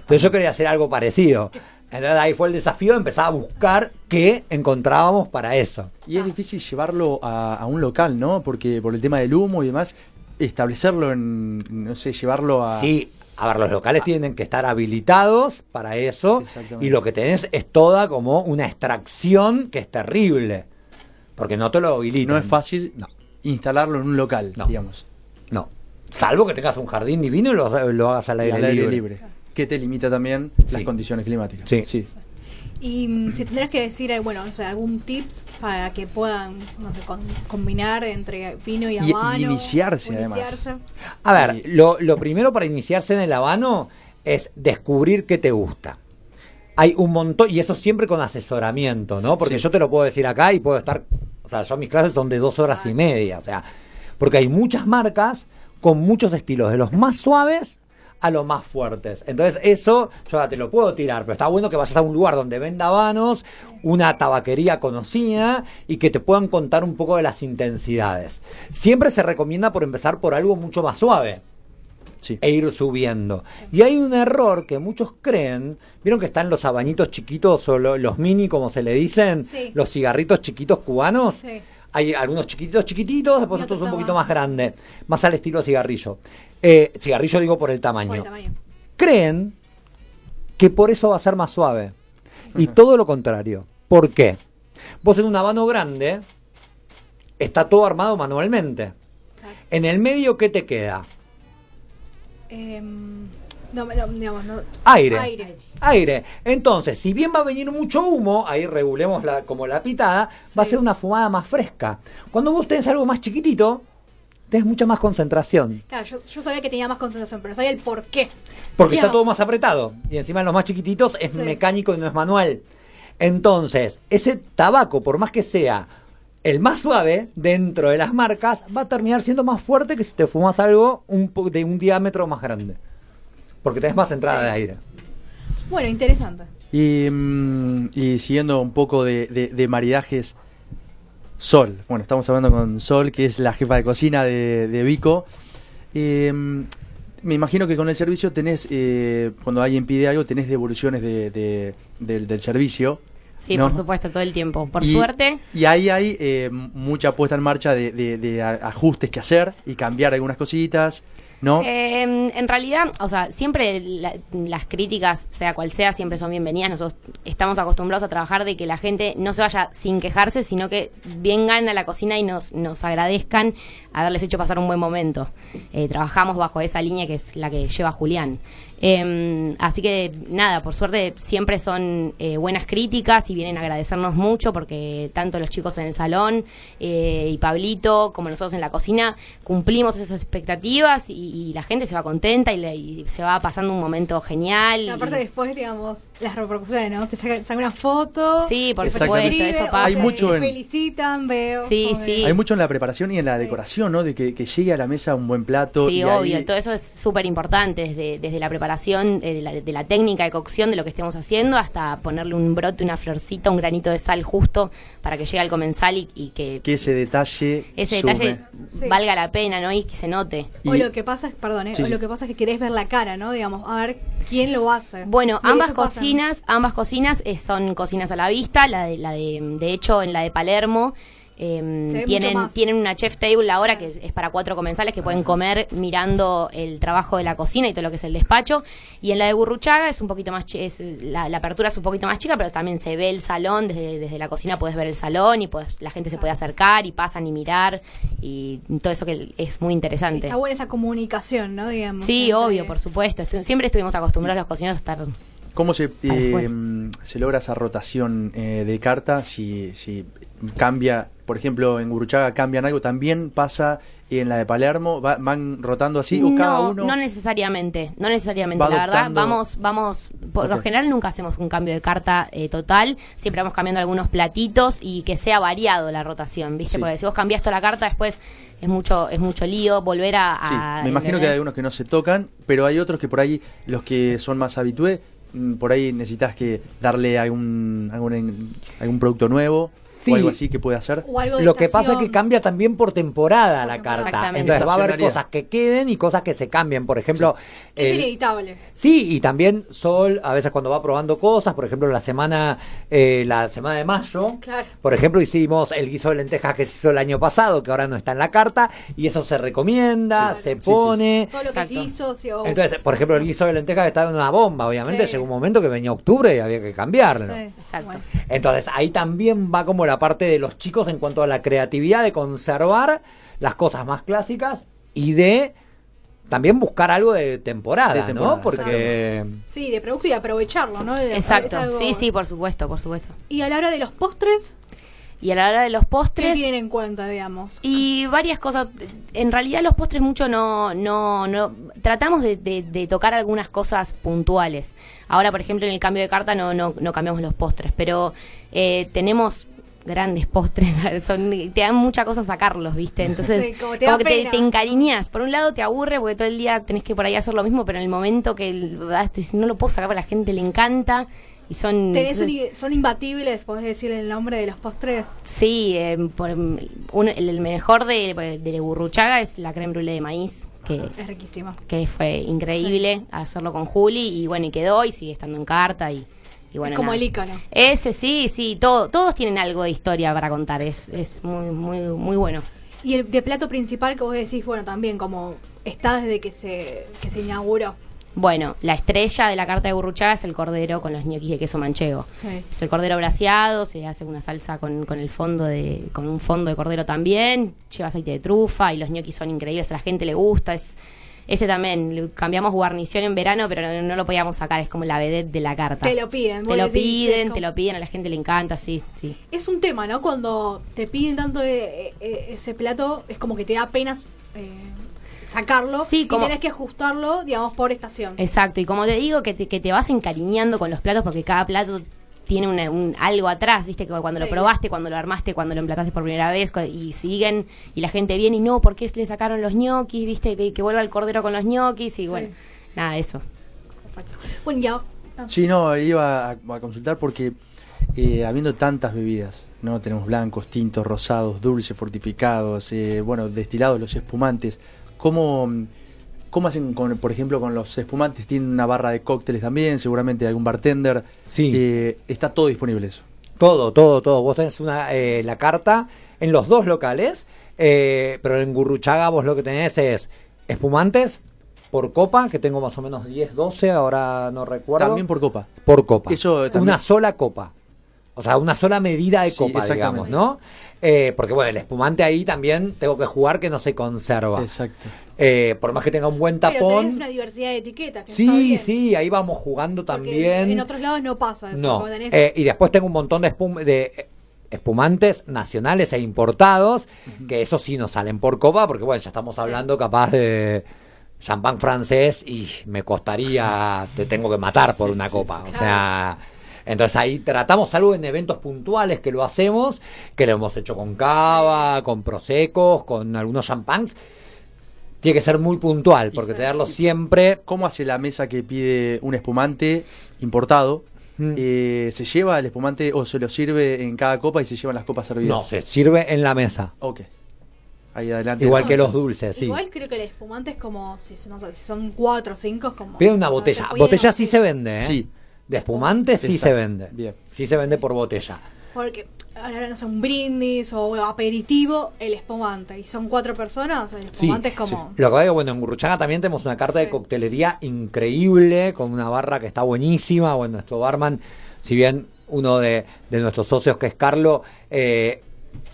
Entonces yo quería hacer algo parecido. Entonces ahí fue el desafío de empezar a buscar qué encontrábamos para eso. Y es difícil llevarlo a, a un local, ¿no? Porque por el tema del humo y demás, establecerlo en, no sé, llevarlo a... Sí, a ver, los locales tienen que estar habilitados para eso y lo que tenés es toda como una extracción que es terrible, porque no te lo habilitan. No es fácil instalarlo en un local, digamos. No, salvo que tengas un jardín divino y lo, hagas al aire, libre. libre. Que te limita también las condiciones climáticas. Sí. sí. Y mm, si tendrás que decir, eh, bueno, no sé, algún tips para que puedan, no sé, combinar entre vino y habano. Y, iniciarse, además. A ver, lo, lo primero para iniciarse en el habano es descubrir qué te gusta. Hay un montón, y eso siempre con asesoramiento, ¿no? Porque yo te lo puedo decir acá y puedo estar, o sea, yo mis clases son de dos horas y media, o sea, porque hay muchas marcas con muchos estilos, de los más suaves a los más fuertes. Entonces eso yo te lo puedo tirar, pero está bueno que vayas a un lugar donde venda vanos, una tabaquería conocida y que te puedan contar un poco de las intensidades. Siempre se recomienda por empezar por algo mucho más suave. E ir subiendo. Y hay un error que muchos creen. ¿Vieron que están los abanitos chiquitos o los mini, como se le dicen? Los cigarritos chiquitos cubanos. Hay algunos chiquititos, chiquititos, después otros un poquito más grandes, más al estilo cigarrillo. Eh, cigarrillo digo por el tamaño. Creen que por eso va a ser más suave. Y todo lo contrario. ¿Por qué? Vos en un habano grande está todo armado manualmente. En el medio, ¿qué te queda? Em, no, digamos, no. Aire. Aire. Entonces, si bien va a venir mucho humo, ahí regulemos la, como la pitada, va a ser una fumada más fresca. Cuando vos tenés algo más chiquitito, tenés mucha más concentración. Claro, yo, sabía que tenía más concentración, pero no sabía el por qué. Porque está todo más apretado. Y encima en los más chiquititos es mecánico y no es manual. Entonces, ese tabaco, por más que sea el más suave dentro de las marcas, va a terminar siendo más fuerte que si te fumas algo un, de un diámetro más grande. Porque tenés más entrada de aire. Bueno, interesante. Y, mm, siguiendo un poco de maridajes Sol. Bueno, estamos hablando con Sol, que es la jefa de cocina de, Vico. Em, me imagino que con el servicio tenés, eh, cuando alguien pide algo, tenés devoluciones de, del, servicio. Sí, por supuesto, todo el tiempo. Por suerte. Y ahí hay eh, mucha puesta en marcha de, ajustes que hacer y cambiar algunas cositas. ¿No? Em, en realidad, o sea, siempre las críticas, sea cual sea, siempre son bienvenidas. Nosotros estamos acostumbrados a trabajar de que la gente no se vaya sin quejarse, sino que vengan a la cocina y nos, nos agradezcan haberles hecho pasar un buen momento. Eh, trabajamos bajo esa línea que es la que lleva Julián. Em, así que nada, por suerte siempre son eh, buenas críticas y vienen a agradecernos mucho porque tanto los chicos en el salón eh, y Pablito como nosotros en la cocina cumplimos esas expectativas y y, la gente se va contenta y, se va pasando un momento genial. Y aparte después, digamos, las repercusiones, ¿no? Te sacan una foto. Sí, por supuesto, eso pasa. Hay mucho felicitan, veo. Sí, sí. Hay mucho en la preparación y en la decoración, ¿no? De que, llegue a la mesa un buen plato. Sí, obvio, todo eso es súper importante, desde, desde la preparación, de la, de la técnica de cocción, de lo que estemos haciendo, hasta ponerle un brote, una florcita, un granito de sal justo para que llegue al comensal y, que... Que ese detalle... Ese detalle valga la pena, ¿no? Y que se note. o lo que pasa es, perdón, ¿eh? o lo que pasa es que querés ver la cara, ¿no? Digamos, a ver quién lo hace. Bueno, ambas cocinas, ambas cocinas eh, son cocinas a la vista, la de, la de, de hecho en la de Palermo eh, tienen, tienen una chef table ahora que es para cuatro comensales que pueden comer mirando el trabajo de la cocina y todo lo que es el despacho. Y en la de Burruchaga es un poquito más, es, la, apertura es un poquito más chica, pero también se ve el salón, desde, desde la cocina puedes ver el salón y pues la gente se puede acercar y pasan y mirar y todo eso que es muy interesante. Está buena esa comunicación, ¿no? Digamos, sí, obvio, por supuesto. siempre estuvimos acostumbrados los cocineros a estar ¿Cómo se, eh, se logra esa rotación eh, de carta si, si cambia por ejemplo, en Guruchaga cambian algo, también pasa en la de Palermo, van rotando así o cada uno. No necesariamente, no necesariamente. La verdad, vamos, vamos, por lo general nunca hacemos un cambio de carta eh, total, siempre vamos cambiando algunos platitos y que sea variado la rotación, ¿viste? Porque si vos cambias toda la carta, después es mucho, es mucho lío volver a. me imagino que hay algunos que no se tocan, pero hay otros que por ahí, los que son más habitués, por ahí necesitas que darle algún, algún, algún producto nuevo o algo así que puede hacer. Lo que pasa es que cambia también por temporada la carta. Entonces va a haber cosas que queden y cosas que se cambien. Por ejemplo. Es inevitable. Sí, y también Sol, a veces cuando va probando cosas, por ejemplo, la semana, eh, la semana de mayo, por ejemplo, hicimos el guiso de lentejas que se hizo el año pasado, que ahora no está en la carta, y eso se recomienda, se pone. Todo lo que guiso, Entonces, por ejemplo, el guiso de lentejas estaba en una bomba, obviamente, llegó un momento que venía octubre y había que cambiarlo. Exacto. Entonces, ahí también va como la parte de los chicos en cuanto a la creatividad de conservar las cosas más clásicas y de también buscar algo de temporada, ¿no? Porque sí, de producto y aprovecharlo, ¿no? Exacto. Sí, sí, por supuesto, por supuesto. Y a la hora de los postres, y a la hora de los postres. ¿Qué tienen en cuenta, digamos? Y varias cosas. En realidad, los postres mucho no. no, no tratamos de, de, tocar algunas cosas puntuales. Ahora, por ejemplo, en el cambio de carta no, no, no cambiamos los postres, pero eh, tenemos grandes postres, son, te dan mucha cosa sacarlos, ¿viste? Entonces, como, te, que te, encariñas. Por un lado te aburre porque todo el día tenés que por ahí hacer lo mismo, pero en el momento que no lo puedo sacar, a la gente le encanta. Y son, son imbatibles, podés decir el nombre de los postres. Sí, eh, por, el mejor de, de Burruchaga es la creme brûlée de maíz. Que, es riquísimo. Que fue increíble hacerlo con Juli y bueno, y quedó y sigue estando en carta y es como el icono. Ese sí, sí, todo, todos tienen algo de historia para contar, es, es muy, muy, muy bueno. Y el de plato principal que vos decís, bueno, también como está desde que se, que se inauguró. Bueno, la estrella de la carta de Burruchaga es el cordero con los ñoquis de queso manchego. Es el cordero braseado, se hace una salsa con, con, el fondo de, con un fondo de cordero también, lleva aceite de trufa y los ñoquis son increíbles, a la gente le gusta, es ese también, cambiamos guarnición en verano, pero no, lo podíamos sacar, es como la vedette de la carta. Te lo piden. Te lo piden, te lo piden, a la gente le encanta, sí, sí. Es un tema, ¿no? Cuando te piden tanto de, eh, ese plato, es como que te da penas... Eh, sacarlo sí, como, y tenés que ajustarlo, digamos, por estación. Exacto, y como te digo, que te, que te vas encariñando con los platos porque cada plato tiene un, algo atrás, viste, que cuando lo probaste, cuando lo armaste, cuando lo emplataste por primera vez, y siguen, y la gente viene y no, ¿por qué le sacaron los ñoquis? Viste, que vuelva el cordero con los ñoquis, y bueno, nada, eso. Bueno, ya. Sí, no, iba a, consultar porque eh, habiendo tantas bebidas, ¿no? Tenemos blancos, tintos, rosados, dulces, fortificados, eh, bueno, destilados, los espumantes, ¿cómo ¿Cómo hacen, con, por ejemplo, con los espumantes? Tienen una barra de cócteles también, seguramente algún bartender. Sí. Eh, está todo disponible eso. Todo, todo, todo. Vos tenés una, eh, la carta en los dos locales, eh, pero en Gurruchaga vos lo que tenés es espumantes por copa, que tengo más o menos 10, 12, ahora no recuerdo. También por copa. Por copa. Eso Una sola copa. O sea, una sola medida de copa, digamos, ¿no? Eh, porque bueno, el espumante ahí también tengo que jugar que no se conserva. Exacto. Eh, por más que tenga un buen tapón. Pero una diversidad de etiquetas. sí, sí, ahí vamos jugando también. En otros lados no pasa eso. No. Eh, y después tengo un montón de, de espumantes nacionales e importados, que eso sí nos salen por copa, porque bueno, ya estamos hablando capaz de champán francés y me costaría, te tengo que matar por una copa. o sea, entonces ahí tratamos algo en eventos puntuales que lo hacemos, que lo hemos hecho con cava, con prosecos, con algunos champáns. Tiene que ser muy puntual, porque tenerlo siempre. ¿Cómo hace la mesa que pide un espumante importado? Mm. Eh, ¿Se lleva el espumante o se lo sirve en cada copa y se llevan las copas servidas? No, se sirve en la mesa. Ok. Ahí adelante. Igual que los dulces, sí. Igual creo que el espumante es como, si, no sé, si son cuatro o cinco, es como... Pide una botella. Botella sí se vende, ¿eh? Sí. De espumante sí se vende. Bien. Sí se vende por botella. Porque ahora no sé, un brindis o aperitivo, el espumante. Y son cuatro personas, el espumante es como. Lo que pasa bueno, en Gurruchaga también tenemos una carta de coctelería increíble, con una barra que está buenísima. Bueno, nuestro barman, si bien uno de, nuestros socios, que es Carlo, eh,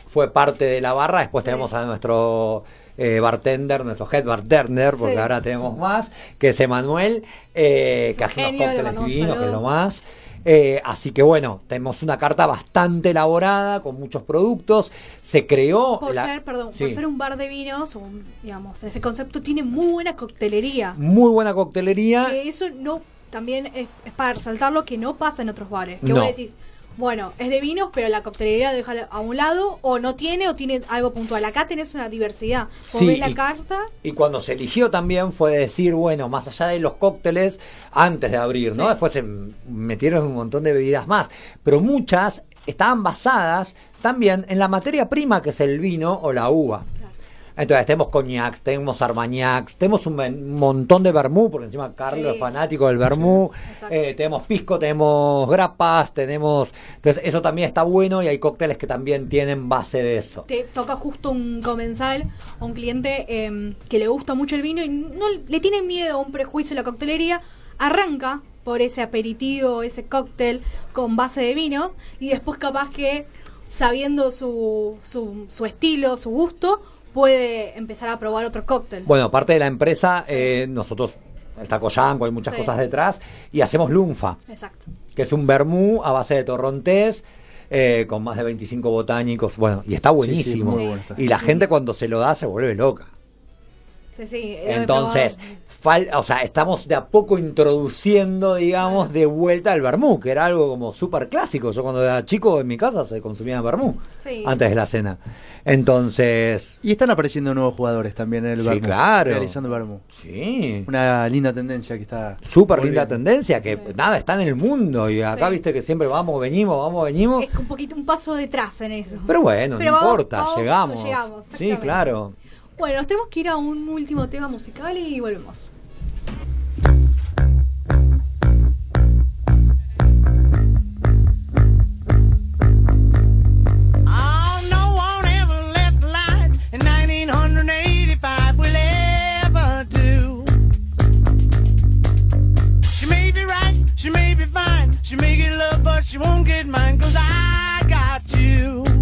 fue parte de la barra, después tenemos a nuestro. Eh, bartender, nuestro head bartender, porque ahora tenemos más, que es Emanuel, eh, que hace unos cócteles divinos, que es lo más. Eh, así que bueno, tenemos una carta bastante elaborada con muchos productos. Se creó. Por ser, perdón, por ser un bar de vinos, digamos, ese concepto tiene muy buena coctelería. Muy buena coctelería. eso no, también es, para resaltarlo que no pasa en otros bares. Que vos decís, bueno, es de vinos, pero la coctelería deja a un lado, o no tiene, o tiene algo puntual. Acá tenés una diversidad. ves la carta. Y cuando se eligió también fue decir, bueno, más allá de los cócteles, antes de abrir, ¿no? Después se metieron un montón de bebidas más. Pero muchas estaban basadas también en la materia prima que es el vino o la uva. Entonces tenemos coñacs, tenemos armañacs, tenemos un, montón de vermú, porque encima Carlos es fanático del vermú, eh, tenemos pisco, tenemos grapas, tenemos... Entonces eso también está bueno y hay cócteles que también tienen base de eso. Te toca justo un comensal a un cliente em, que le gusta mucho el vino y no le tiene miedo a un prejuicio en la coctelería, arranca por ese aperitivo, ese cóctel con base de vino y después capaz que sabiendo su, su, su estilo, su gusto, puede empezar a probar otro cóctel. Bueno, aparte de la empresa, eh, nosotros, el Taco hay muchas cosas detrás, y hacemos Lunfa. Exacto. Que es un vermú a base de torrontés. Eh, con más de 25 botánicos, bueno, y está buenísimo. y la gente cuando se lo da se vuelve loca. Sí, sí, Entonces, o sea, estamos de a poco introduciendo, digamos, de vuelta al vermú, que era algo como súper clásico. Yo cuando era chico en mi casa se consumía vermú antes de la cena. Entonces... Y están apareciendo nuevos jugadores también en el sí, claro. realizando vermú. Sí. Una linda tendencia que está... Súper linda tendencia, que nada, está en el mundo. Y acá viste que siempre vamos, venimos, vamos, venimos. Es un poquito un paso detrás en eso. Pero bueno, no importa, llegamos. llegamos sí, claro. Bueno, nos tenemos que ir a un último tema musical y volvemos. Oh, she may be right, she may be fine, she may get love, but she won't get mine, cause I got you.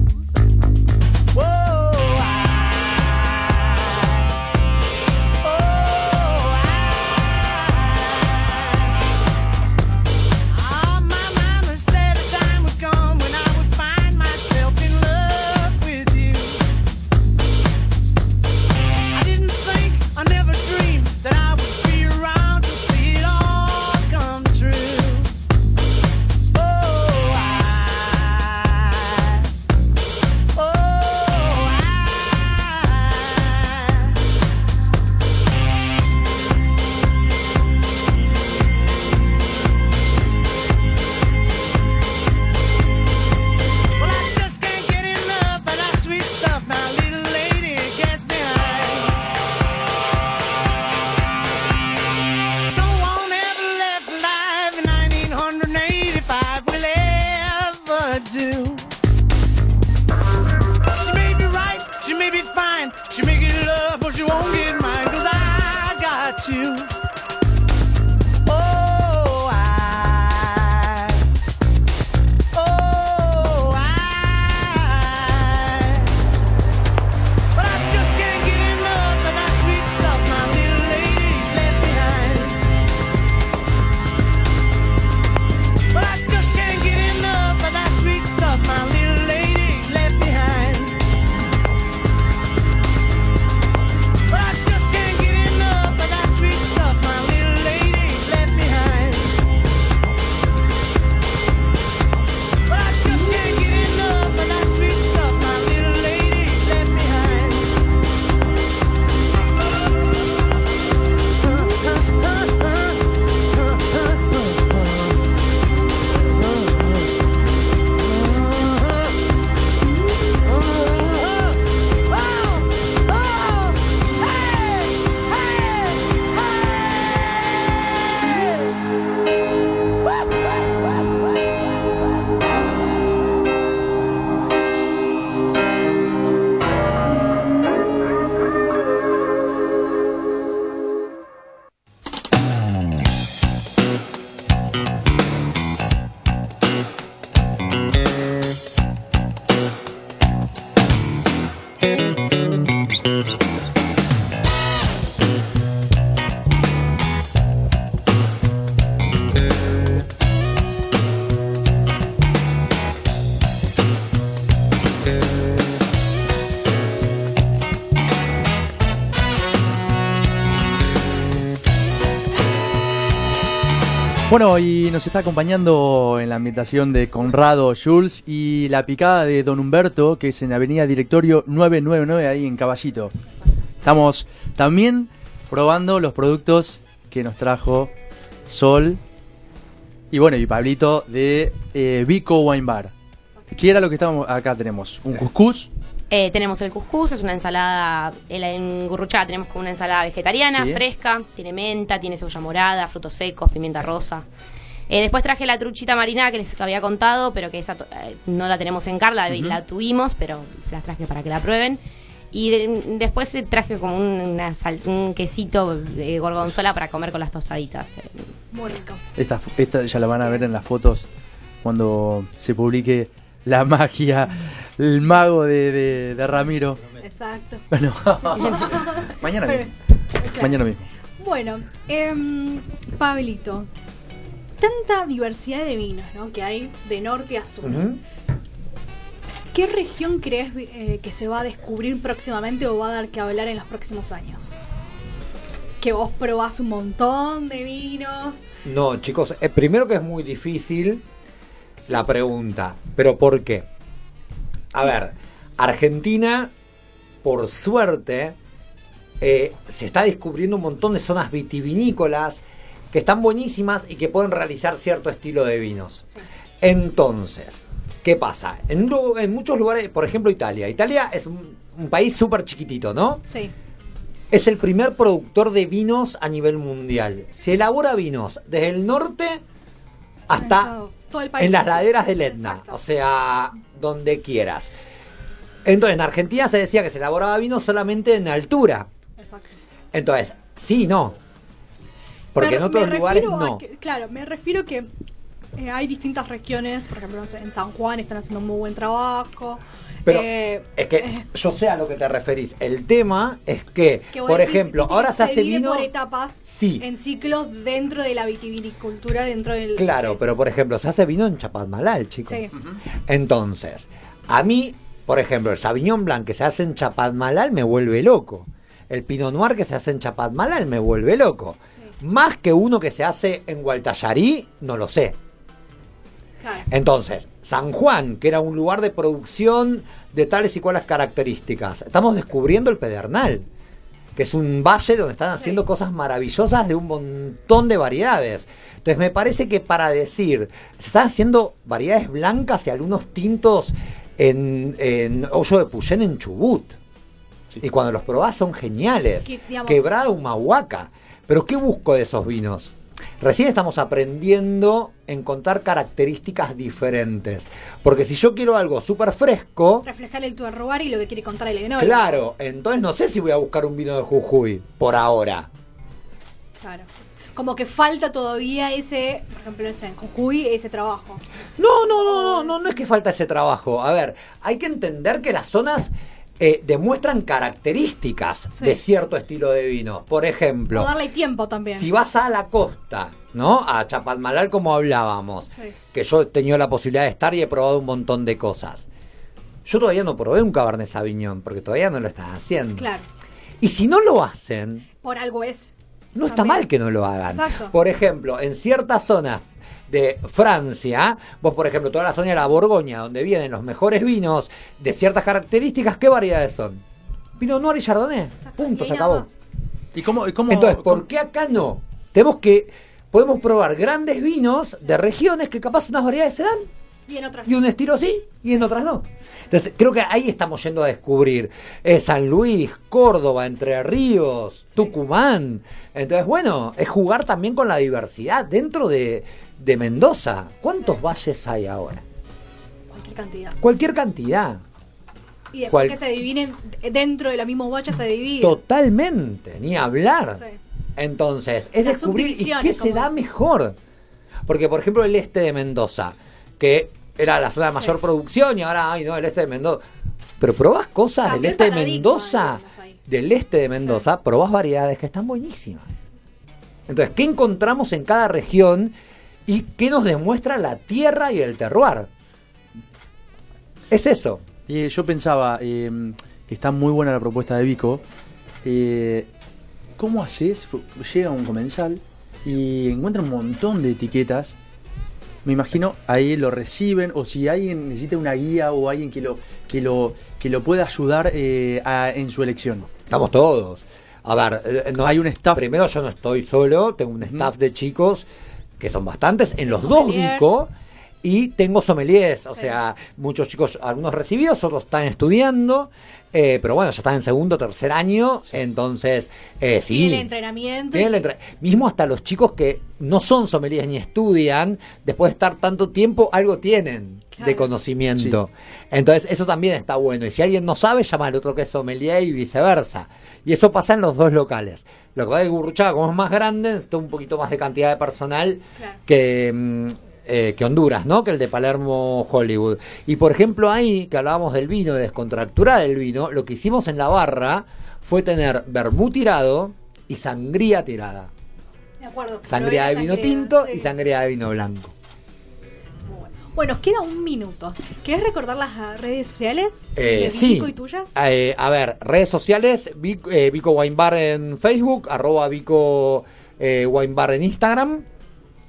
She make it up, but she won't get mine. Cause I got you. Bueno, y nos está acompañando en la ambientación de Conrado Jules y la picada de Don Humberto, que es en Avenida Directorio 999, ahí en Caballito. Estamos también probando los productos que nos trajo Sol y bueno, y Pablito de eh, Vico Wine Bar. ¿Qué era lo que estábamos acá? Tenemos un cuscús. Eh, tenemos el cuscús, es una ensalada, en Gurruchaga tenemos como una ensalada vegetariana, fresca, tiene menta, tiene cebolla morada, frutos secos, pimienta rosa. Eh, después traje la truchita marinada que les había contado, pero que esa no la tenemos en Carla, la tuvimos, pero se las traje para que la prueben. Y después traje como un, un quesito de gorgonzola para comer con las tostaditas. Muy rico. Esta, esta ya la van a ver en las fotos cuando se publique la magia, el mago de, de, Ramiro. Exacto. Bueno, mañana mismo. Mañana mismo. Bueno, eh, Pablito, tanta diversidad de vinos ¿no? que hay de norte a sur. ¿Qué región crees eh, que se va a descubrir próximamente o va a dar que hablar en los próximos años? Que vos probás un montón de vinos. No, chicos, eh, primero que es muy difícil la pregunta, pero ¿por qué? A ver, Argentina, por suerte, eh, se está descubriendo un montón de zonas vitivinícolas que están buenísimas y que pueden realizar cierto estilo de vinos. Entonces, ¿Qué pasa? En, muchos lugares, por ejemplo Italia. Italia es un, país súper chiquitito, ¿no? Sí. Es el primer productor de vinos a nivel mundial. Se elabora vinos desde el norte hasta en las laderas del Etna. O sea, donde quieras. Entonces, en Argentina se decía que se elaboraba vino solamente en altura. Exacto. Entonces, sí, no. Porque en otros lugares no. claro, me refiero que eh, hay distintas regiones, por ejemplo, en San Juan están haciendo un muy buen trabajo. Pero eh, es que eh, yo sé a lo que te referís. El tema es que, por ejemplo, ahora se hace vino por etapas, sí. en ciclos dentro de la vitivinicultura, dentro del Claro, pero por ejemplo, se hace vino en Chapadmalal, chicos. Sí. Entonces, a mí, por ejemplo, el Sauvignon Blanc que se hace en Chapadmalal me vuelve loco. El Pinot Noir que se hace en Chapadmalal me vuelve loco. Más que uno que se hace en Gualtallarí, no lo sé. Entonces, San Juan, que era un lugar de producción de tales y cuales características, estamos descubriendo el Pedernal, que es un valle donde están haciendo cosas maravillosas de un montón de variedades. Entonces, me parece que para decir, se están haciendo variedades blancas y algunos tintos en, en Hoyo de Puyén en Chubut. Y cuando los probás son geniales. Quebrada Humahuaca. Pero ¿qué busco de esos vinos? Recién estamos aprendiendo a encontrar características diferentes. Porque si yo quiero algo súper fresco. Reflejar el robar y lo que quiere contar el enólogo. Claro, entonces no sé si voy a buscar un vino de Jujuy por ahora. Claro. Como que falta todavía ese, por ejemplo, en Jujuy, ese trabajo. No, no, no, no, no, no es que falta ese trabajo. A ver, hay que entender que las zonas eh, demuestran características de cierto estilo de vino. Por ejemplo, darle tiempo también. Si vas a la costa, ¿no? A Chapadmalal, como hablábamos, que yo he tenido la posibilidad de estar y he probado un montón de cosas. Yo todavía no probé un Cabernet Sauvignon, porque todavía no lo están haciendo. Claro. Y si no lo hacen. Por algo es. No está mal que no lo hagan. Por ejemplo, en ciertas zonas de Francia, vos por ejemplo, toda la zona de la Borgoña, donde vienen los mejores vinos de ciertas características, ¿qué variedades son? Vino Noir y Chardonnay. Punto, se acabó. ¿Y cómo, cómo, Entonces, ¿por qué acá no? Tenemos que, podemos probar grandes vinos de regiones que capaz unas variedades se dan. Y en otras Y un estilo sí, y en otras no. Entonces, creo que ahí estamos yendo a descubrir eh, San Luis, Córdoba, Entre Ríos, Tucumán. Entonces, bueno, es jugar también con la diversidad dentro de, de Mendoza. ¿Cuántos valles hay ahora? Cualquier cantidad. Cualquier cantidad. Y después que se dividen dentro de la misma valle se divide. Totalmente, ni hablar. Entonces, es descubrir qué se da mejor. Porque, por ejemplo, el este de Mendoza, que era la zona de mayor producción y ahora, ay, no, el este de Mendoza. Pero probás cosas del este de Mendoza, del este de Mendoza, probás variedades que están buenísimas. Entonces, ¿qué encontramos en cada región y qué nos demuestra la tierra y el terroir. Es eso. Y yo pensaba em, que está muy buena la propuesta de Vico. Eh, ¿Cómo haces? Llega un comensal y encuentran un montón de etiquetas. Me imagino ahí lo reciben o si alguien necesita una guía o alguien que lo que lo que lo pueda ayudar eh, en su elección. Estamos todos. A ver, eh, no hay un staff. Primero yo no estoy solo, tengo un staff de chicos que son bastantes en los dos Vico y tengo sommeliers, o sea, muchos chicos, algunos recibidos, otros están estudiando, eh, pero bueno, ya están en segundo, tercer año, entonces eh, sí. el entrenamiento. Mismo hasta los chicos que no son sommeliers ni estudian, después de estar tanto tiempo, algo tienen de conocimiento. Entonces, eso también está bueno. Y si alguien no sabe, llama al otro que es sommelier y viceversa. Y eso pasa en los dos locales. Lo que va de Gurruchaga, como es más grande, necesita un poquito más de cantidad de personal que... Mm, eh, que Honduras, ¿no? Que el de Palermo Hollywood. Y por ejemplo ahí, que hablábamos del vino, de descontracturar el vino, lo que hicimos en la barra fue tener vermú tirado y sangría tirada. De acuerdo. Sangría de vino tinto y sangría de vino blanco. Bueno, nos queda un minuto. ¿Quieres recordar las redes sociales eh, de Vico y tuyas? Eh, a ver, redes sociales, Vico, eh, Vico Wine Bar en Facebook, arroba Vico Wine Bar en Instagram.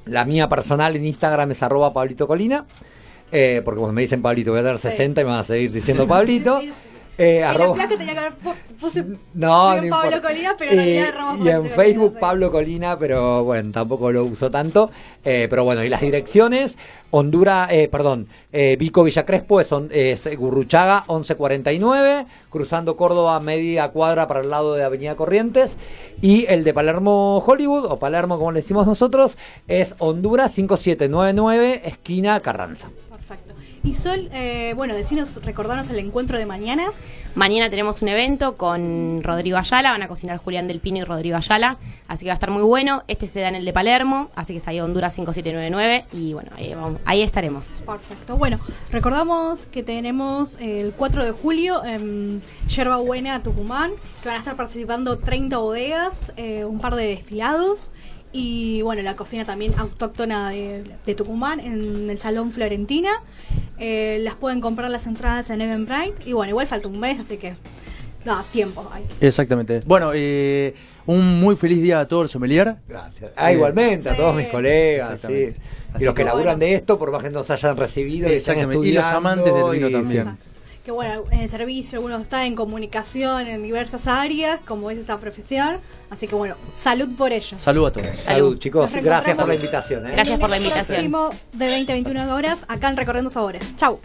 La mía personal en Instagram es arroba Pablito Colina. porque cuando me dicen Pablito voy a dar 60 y me van a seguir diciendo Pablito. Eh, arroba... la tenía que haber puse no, no Pablo Colina, pero en Y en Facebook Pablo Colina, pero bueno, tampoco lo uso tanto. Eh, pero bueno, y las direcciones, Honduras, eh, perdón, eh, Vico Villa Crespo es, es Gurruchaga 1149, cruzando Córdoba media cuadra para el lado de Avenida Corrientes. Y el de Palermo Hollywood, o Palermo como le decimos nosotros, es Honduras 5799, esquina Carranza. Y Sol, eh, bueno, decinos, recordarnos el encuentro de mañana. Mañana tenemos un evento con Rodrigo Ayala, van a cocinar Julián del Pino y Rodrigo Ayala, así que va a estar muy bueno. Este se da en el de Palermo, así que es ahí Honduras 5799 y bueno, ahí, estaremos. Perfecto. Bueno, recordamos que tenemos el 4 de julio en Yerba Buena, Tucumán, que van a estar participando 30 bodegas, eh, un par de destilados y bueno, la cocina también autóctona de, Tucumán en el Salón Florentina. Eh, las pueden comprar las entradas en Eventbrite y bueno, igual falta un mes, así que da tiempo. Ahí. Exactamente. Bueno, eh, un muy feliz día a todos el sommelier. Gracias. Ah, igualmente, a todos mis colegas, sí. Y los que, laburan de esto, por más que nos hayan recibido y están estudiando. Y los amantes del vino también que bueno, en el servicio uno está en comunicación en diversas áreas, como es esa profesión. Así que bueno, salud por ellos. Salud a todos. Salud, chicos. Gracias por la invitación. ¿eh? Gracias por la invitación. de 20 a 21 horas acá en Recorriendo Sabores. Chau.